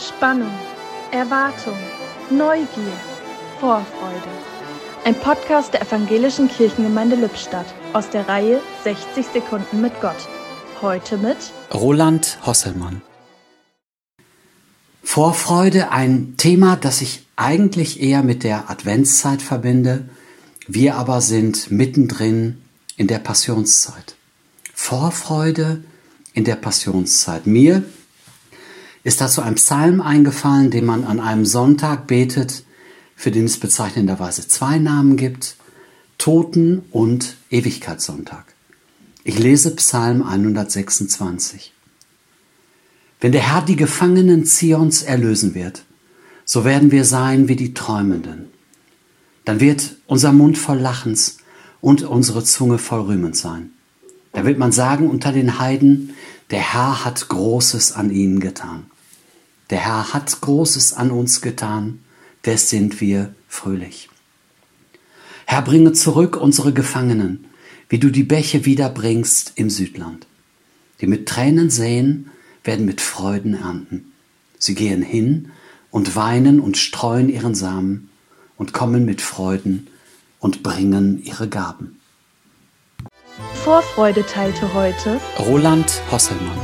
Spannung, Erwartung, Neugier, Vorfreude. Ein Podcast der Evangelischen Kirchengemeinde Lippstadt aus der Reihe 60 Sekunden mit Gott. Heute mit Roland Hosselmann. Vorfreude, ein Thema, das ich eigentlich eher mit der Adventszeit verbinde. Wir aber sind mittendrin in der Passionszeit. Vorfreude in der Passionszeit. Mir ist dazu ein Psalm eingefallen, den man an einem Sonntag betet, für den es bezeichnenderweise zwei Namen gibt, Toten- und Ewigkeitssonntag. Ich lese Psalm 126. Wenn der Herr die Gefangenen Zions erlösen wird, so werden wir sein wie die Träumenden. Dann wird unser Mund voll Lachens und unsere Zunge voll Rühmens sein. Da wird man sagen unter den Heiden, der Herr hat Großes an ihnen getan. Der Herr hat Großes an uns getan, des sind wir fröhlich. Herr, bringe zurück unsere Gefangenen, wie du die Bäche wiederbringst im Südland. Die mit Tränen säen, werden mit Freuden ernten. Sie gehen hin und weinen und streuen ihren Samen und kommen mit Freuden und bringen ihre Gaben. Vorfreude teilte heute Roland Hosselmann.